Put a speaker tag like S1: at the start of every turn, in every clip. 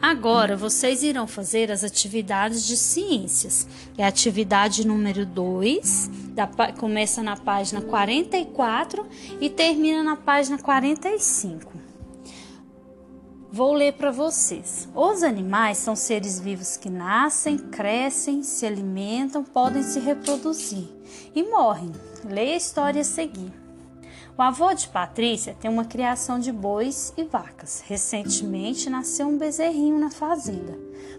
S1: Agora vocês irão fazer as atividades de ciências. É a atividade número 2, começa na página 44 e termina na página 45. Vou ler para vocês. Os animais são seres vivos que nascem, crescem, se alimentam, podem se reproduzir e morrem. Leia a história a seguir. O avô de Patrícia tem uma criação de bois e vacas. Recentemente nasceu um bezerrinho na fazenda.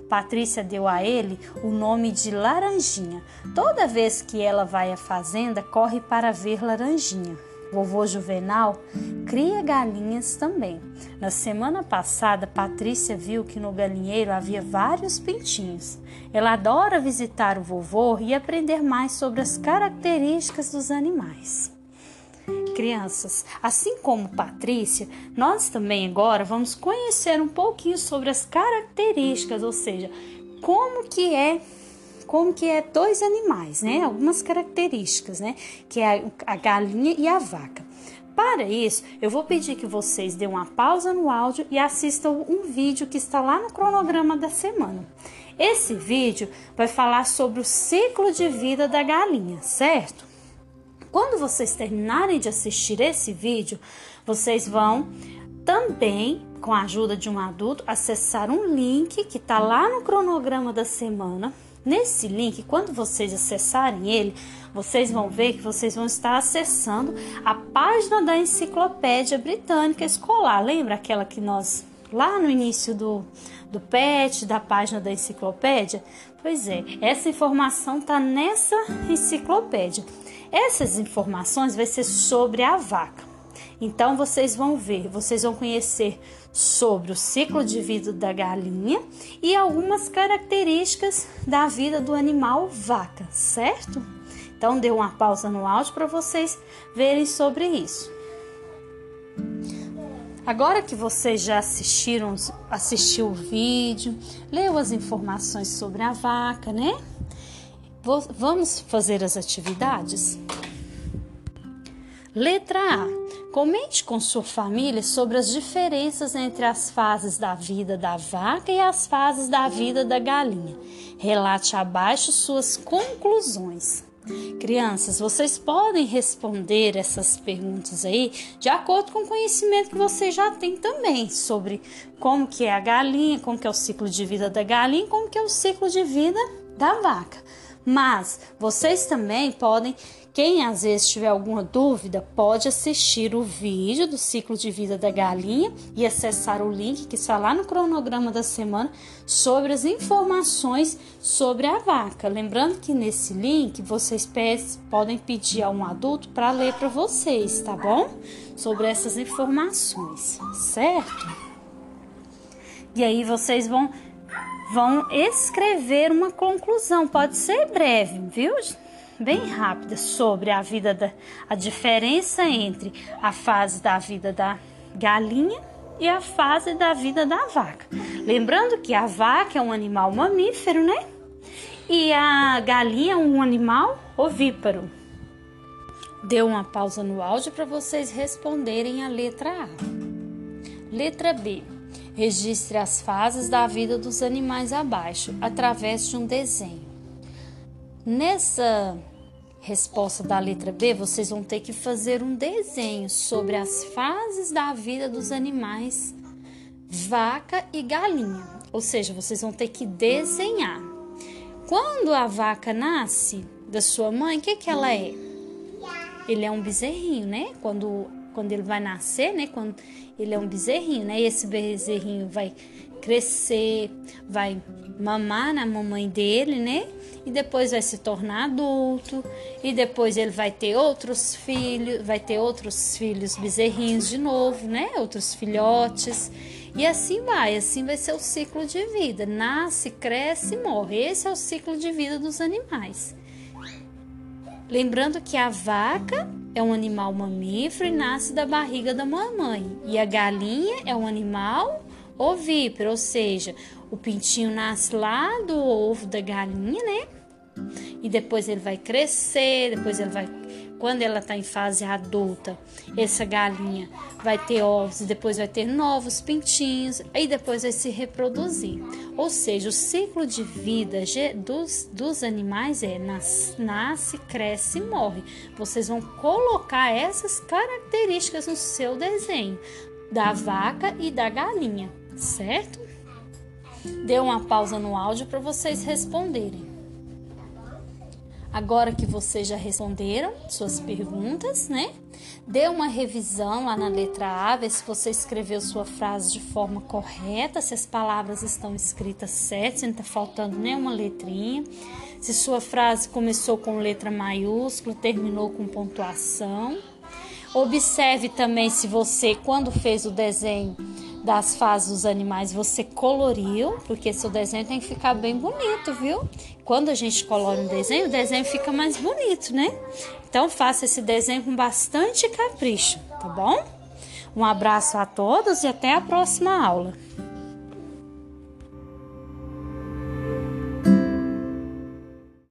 S1: Patrícia deu a ele o nome de Laranjinha. Toda vez que ela vai à fazenda, corre para ver Laranjinha. Vovô Juvenal cria galinhas também. Na semana passada, Patrícia viu que no galinheiro havia vários pintinhos. Ela adora visitar o vovô e aprender mais sobre as características dos animais crianças. Assim como Patrícia, nós também agora vamos conhecer um pouquinho sobre as características, ou seja, como que é como que é dois animais, né? Algumas características, né? Que é a galinha e a vaca. Para isso, eu vou pedir que vocês dêem uma pausa no áudio e assistam um vídeo que está lá no cronograma da semana. Esse vídeo vai falar sobre o ciclo de vida da galinha, certo? Quando vocês terminarem de assistir esse vídeo, vocês vão também, com a ajuda de um adulto, acessar um link que está lá no cronograma da semana. Nesse link, quando vocês acessarem ele, vocês vão ver que vocês vão estar acessando a página da Enciclopédia Britânica Escolar. Lembra aquela que nós, lá no início do, do PET, da página da enciclopédia? Pois é, essa informação está nessa enciclopédia. Essas informações vai ser sobre a vaca. Então vocês vão ver, vocês vão conhecer sobre o ciclo de vida da galinha e algumas características da vida do animal vaca, certo? Então dê uma pausa no áudio para vocês verem sobre isso. Agora que vocês já assistiram, assistiu o vídeo, leu as informações sobre a vaca, né? Vamos fazer as atividades? Letra A. Comente com sua família sobre as diferenças entre as fases da vida da vaca e as fases da vida da galinha. Relate abaixo suas conclusões. Crianças, vocês podem responder essas perguntas aí de acordo com o conhecimento que vocês já têm também sobre como que é a galinha, como que é o ciclo de vida da galinha, como que é o ciclo de vida da vaca. Mas vocês também podem, quem às vezes tiver alguma dúvida, pode assistir o vídeo do ciclo de vida da galinha e acessar o link que está lá no cronograma da semana sobre as informações sobre a vaca. Lembrando que nesse link vocês podem pedir a um adulto para ler para vocês, tá bom? Sobre essas informações, certo? E aí vocês vão vão escrever uma conclusão, pode ser breve, viu? Bem rápida sobre a vida da a diferença entre a fase da vida da galinha e a fase da vida da vaca. Lembrando que a vaca é um animal mamífero, né? E a galinha é um animal ovíparo. Deu uma pausa no áudio para vocês responderem a letra A. Letra B. Registre as fases da vida dos animais abaixo, através de um desenho. Nessa resposta da letra B, vocês vão ter que fazer um desenho sobre as fases da vida dos animais vaca e galinha. Ou seja, vocês vão ter que desenhar. Quando a vaca nasce da sua mãe, o que, que ela é? Ele é um bezerrinho, né? Quando quando ele vai nascer, né? Quando ele é um bezerrinho, né? E esse bezerrinho vai crescer, vai mamar na mamãe dele, né? E depois vai se tornar adulto, e depois ele vai ter outros filhos, vai ter outros filhos bezerrinhos de novo, né? Outros filhotes. E assim vai, assim vai ser o ciclo de vida. Nasce, cresce e morre. Esse é o ciclo de vida dos animais. Lembrando que a vaca é um animal mamífero e nasce da barriga da mamãe. E a galinha é um animal ovíparo, ou seja, o pintinho nasce lá do ovo da galinha, né? E depois ele vai crescer, depois ele vai quando ela está em fase adulta, essa galinha vai ter ovos depois vai ter novos pintinhos e depois vai se reproduzir. Ou seja, o ciclo de vida dos, dos animais é nasce, cresce e morre. Vocês vão colocar essas características no seu desenho da vaca e da galinha, certo? Dê uma pausa no áudio para vocês responderem. Agora que vocês já responderam suas perguntas, né? Dê uma revisão lá na letra A, ver se você escreveu sua frase de forma correta, se as palavras estão escritas certas, se não está faltando nenhuma letrinha. Se sua frase começou com letra maiúscula, terminou com pontuação. Observe também se você, quando fez o desenho, das fases dos animais você coloriu, porque seu desenho tem que ficar bem bonito, viu? Quando a gente colore um desenho, o desenho fica mais bonito, né? Então faça esse desenho com bastante capricho, tá bom? Um abraço a todos e até a próxima aula.